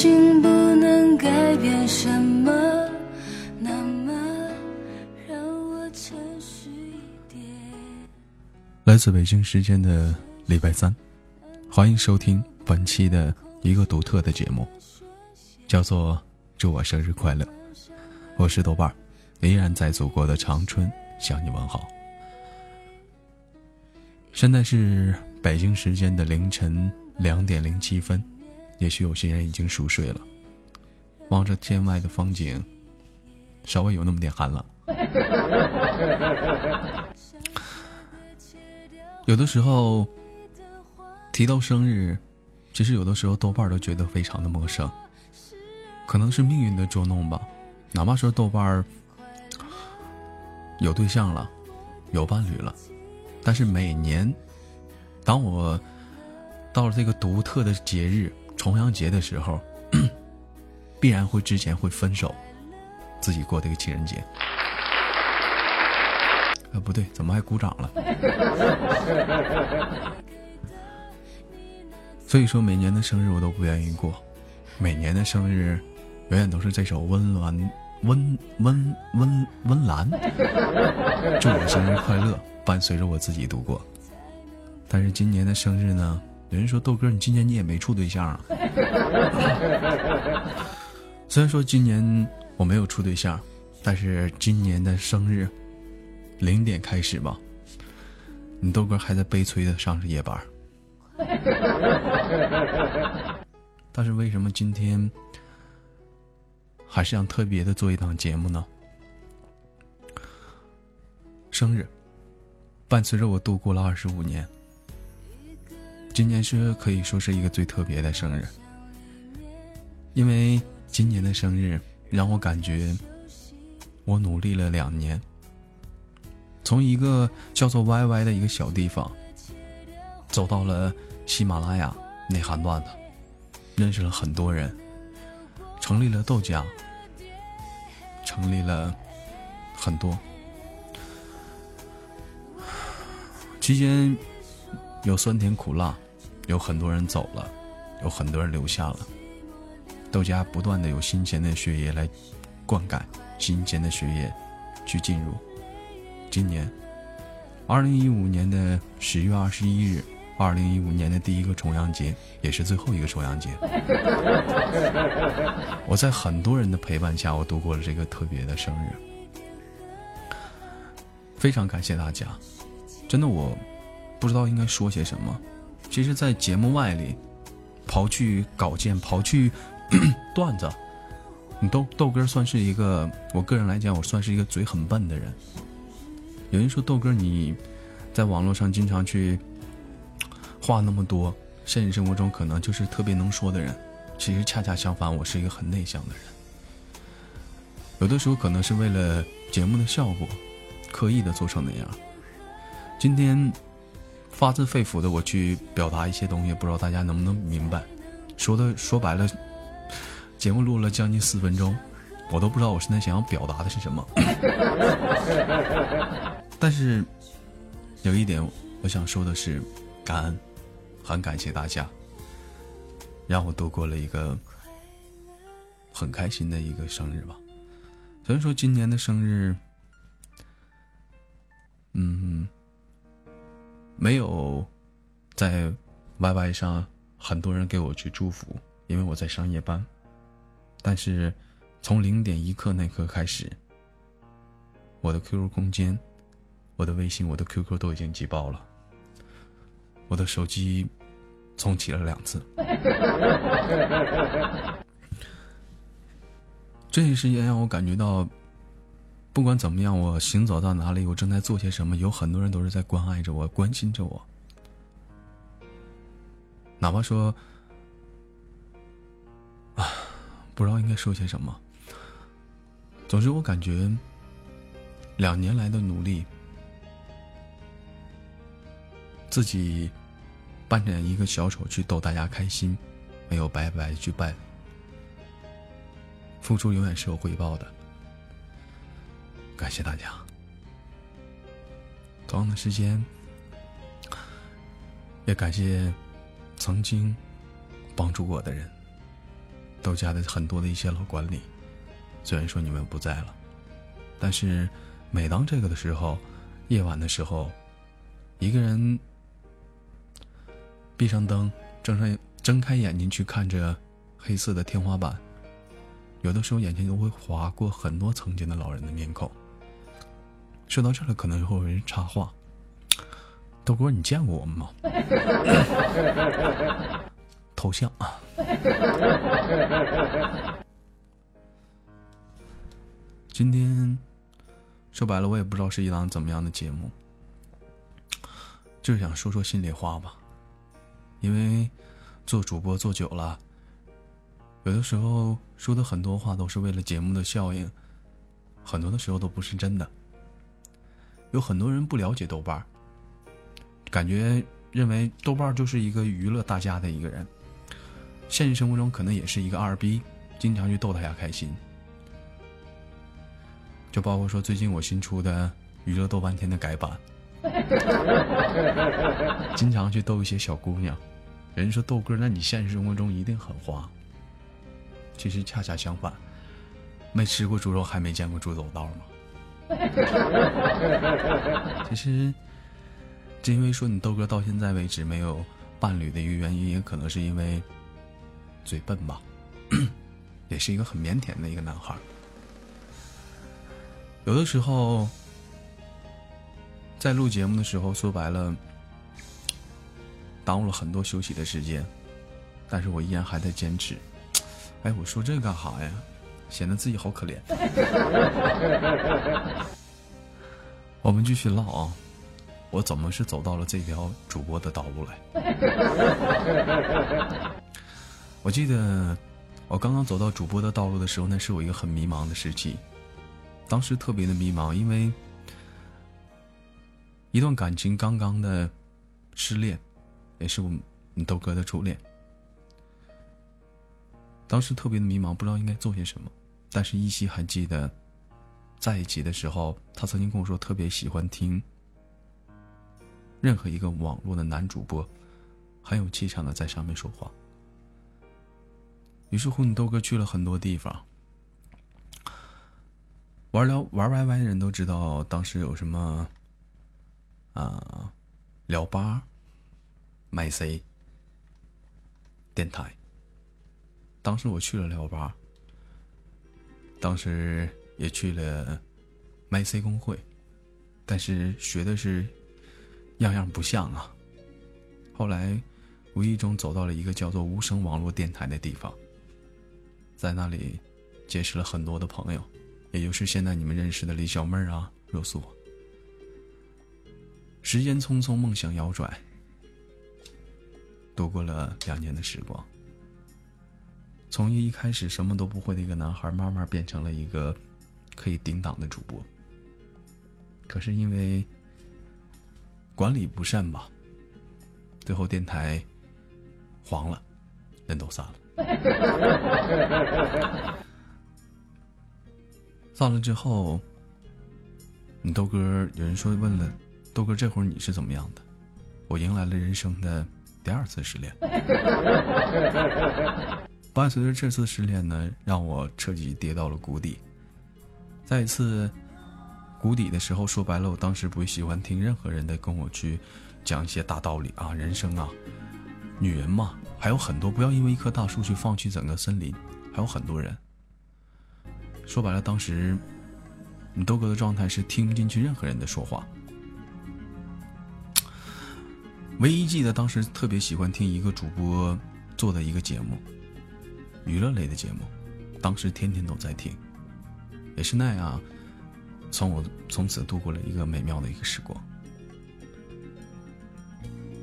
我知道相信不能改变什么，那么让我诚实一点。来自北京时间的礼拜三，欢迎收听本期的一个独特的节目，叫做《祝我生日快乐》。我是豆瓣，依然在祖国的长春向你问好。现在是北京时间的凌晨两点零七分，也许有些人已经熟睡了。望着天外的风景，稍微有那么点寒冷。有的时候提到生日，其实有的时候豆瓣都觉得非常的陌生，可能是命运的捉弄吧。哪怕说豆瓣有对象了，有伴侣了，但是每年当我到了这个独特的节日重阳节的时候，必然会之前会分手，自己过这个情人节。啊，不对，怎么还鼓掌了？所以说，每年的生日我都不愿意过，每年的生日永远都是这首温暖、温温温温岚，祝我生日快乐，伴随着我自己度过。但是今年的生日呢，有人说豆哥，你今年你也没处对象啊？虽然说今年我没有处对象，但是今年的生日。零点开始吧，你豆哥还在悲催的上着夜班。但是为什么今天还是想特别的做一档节目呢？生日伴随着我度过了二十五年，今年是可以说是一个最特别的生日，因为今年的生日让我感觉我努力了两年。从一个叫做 YY 的一个小地方，走到了喜马拉雅内涵段子，认识了很多人，成立了豆浆，成立了很多。期间有酸甜苦辣，有很多人走了，有很多人留下了。豆家不断的有新鲜的血液来灌溉，新鲜的血液去进入。今年，二零一五年的十月二十一日，二零一五年的第一个重阳节，也是最后一个重阳节。我在很多人的陪伴下，我度过了这个特别的生日。非常感谢大家，真的我不知道应该说些什么。其实，在节目外里，刨去稿件，刨去 段子，你豆豆哥算是一个，我个人来讲，我算是一个嘴很笨的人。有人说豆哥，你在网络上经常去 话那么多，现实生活中可能就是特别能说的人。其实恰恰相反，我是一个很内向的人。有的时候可能是为了节目的效果，刻意的做成那样。今天发自肺腑的我去表达一些东西，不知道大家能不能明白？说的说白了，节目录了将近四分钟，我都不知道我现在想要表达的是什么。但是，有一点我想说的是，感恩，很感谢大家，让我度过了一个很开心的一个生日吧。所以说今年的生日，嗯，没有在 YY 上很多人给我去祝福，因为我在上夜班。但是从零点一刻那刻开始，我的 QQ 空间。我的微信、我的 QQ 都已经挤爆了，我的手机重启了两次。这一时间让我感觉到，不管怎么样，我行走到哪里，我正在做些什么，有很多人都是在关爱着我、关心着我。哪怕说，啊，不知道应该说些什么。总之，我感觉两年来的努力。自己扮演一个小丑去逗大家开心，没有白白去扮，付出永远是有回报的。感谢大家。同样的时间，也感谢曾经帮助我的人，豆家的很多的一些老管理，虽然说你们不在了，但是每当这个的时候，夜晚的时候，一个人闭上灯，睁上睁开眼睛去看着黑色的天花板，有的时候眼前都会划过很多曾经的老人的面孔。说到这了，可能会有人插话：“豆哥，你见过我们吗？” 头像啊。今天说白了，我也不知道是一档怎么样的节目，就是想说说心里话吧。因为做主播做久了，有的时候说的很多话都是为了节目的效应，很多的时候都不是真的。有很多人不了解豆瓣感觉认为豆瓣就是一个娱乐大家的一个人，现实生活中可能也是一个二逼，经常去逗大家开心。就包括说最近我新出的娱乐豆瓣天的改版，经常去逗一些小姑娘。人说豆哥，那你现实生活中一定很花。其实恰恰相反，没吃过猪肉还没见过猪走道吗？其实，就因为说你豆哥到现在为止没有伴侣的一个原因，也可能是因为嘴笨吧，也是一个很腼腆的一个男孩。有的时候，在录节目的时候，说白了，耽误了很多休息的时间，但是我依然还在坚持。哎，我说这干哈呀？显得自己好可怜。我们继续唠啊，我怎么是走到了这条主播的道路来？我记得我刚刚走到主播的道路的时候，那是我一个很迷茫的时期，当时特别的迷茫，因为一段感情刚刚的失恋，也是我们豆哥的初恋。当时特别的迷茫，不知道应该做些什么。但是依稀还记得，在一起的时候，他曾经跟我说特别喜欢听任何一个网络的男主播，很有气场的在上面说话。于是乎，你豆哥去了很多地方，玩聊玩 YY 的人都知道，当时有什么啊，聊吧、麦 C、电台。当时我去了聊吧。当时也去了麦 C 公会，但是学的是样样不像啊。后来无意中走到了一个叫做无声网络电台的地方，在那里结识了很多的朋友，也就是现在你们认识的李小妹儿啊、若素。时间匆匆，梦想摇拽，度过了两年的时光。从一开始什么都不会的一个男孩，慢慢变成了一个可以顶档的主播。可是因为管理不善吧，最后电台黄了，人都散了。散了之后，你豆哥有人说问了，豆哥这会儿你是怎么样的？我迎来了人生的第二次失恋。伴随着这次失恋呢，让我彻底跌到了谷底。在一次谷底的时候，说白了，我当时不喜欢听任何人的跟我去讲一些大道理啊，人生啊，女人嘛，还有很多，不要因为一棵大树去放弃整个森林，还有很多人。说白了，当时你豆哥的状态是听不进去任何人的说话。唯一记得当时特别喜欢听一个主播做的一个节目。娱乐类的节目，当时天天都在听，也是那样，从我从此度过了一个美妙的一个时光。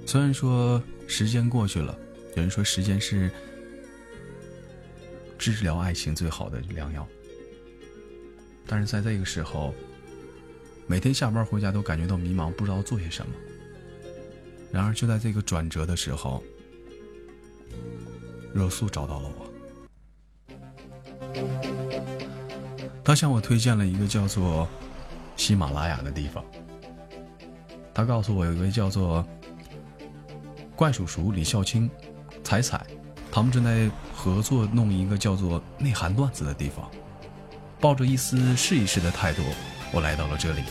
虽然说时间过去了，有人说时间是治疗爱情最好的良药，但是在这个时候，每天下班回家都感觉到迷茫，不知道做些什么。然而就在这个转折的时候，热素找到了我。他向我推荐了一个叫做喜马拉雅的地方。他告诉我有一位叫做怪叔叔李孝清、彩彩、他们正在合作弄一个叫做内涵段子的地方。抱着一丝试一试的态度，我来到了这里。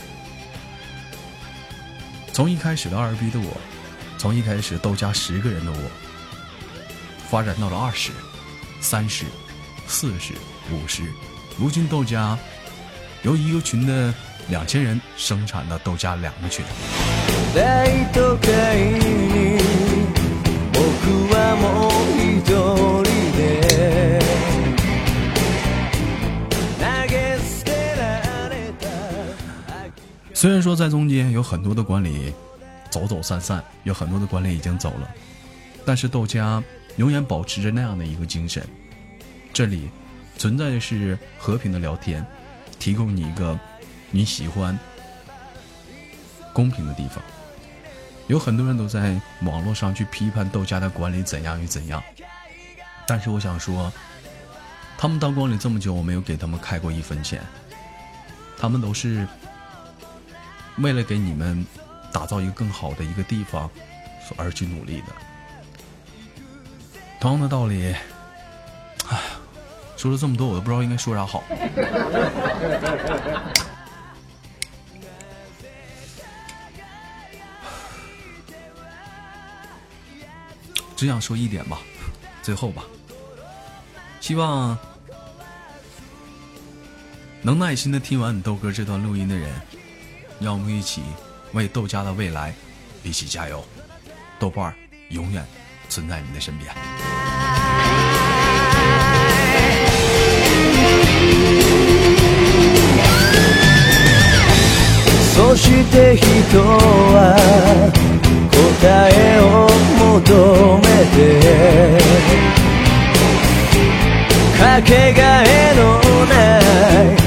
从一开始的二逼的我，从一开始豆家十个人的我，发展到了二十、三十、四十、五十，如今豆家由一个群的两千人生产的豆家两个群。虽然说在中间有很多的管理走走散散，有很多的管理已经走了，但是豆家永远保持着那样的一个精神。这里存在的是和平的聊天，提供你一个你喜欢公平的地方。有很多人都在网络上去批判豆家的管理怎样与怎样，但是我想说，他们当管理这么久，我没有给他们开过一分钱，他们都是。为了给你们打造一个更好的一个地方，而去努力的。同样的道理，说了这么多，我都不知道应该说啥好。只想说一点吧，最后吧，希望能耐心的听完你豆哥这段录音的人。让我们一起为豆家的未来一起加油，豆瓣永远存在你的身边。そして人は答えを求めてかけがえのない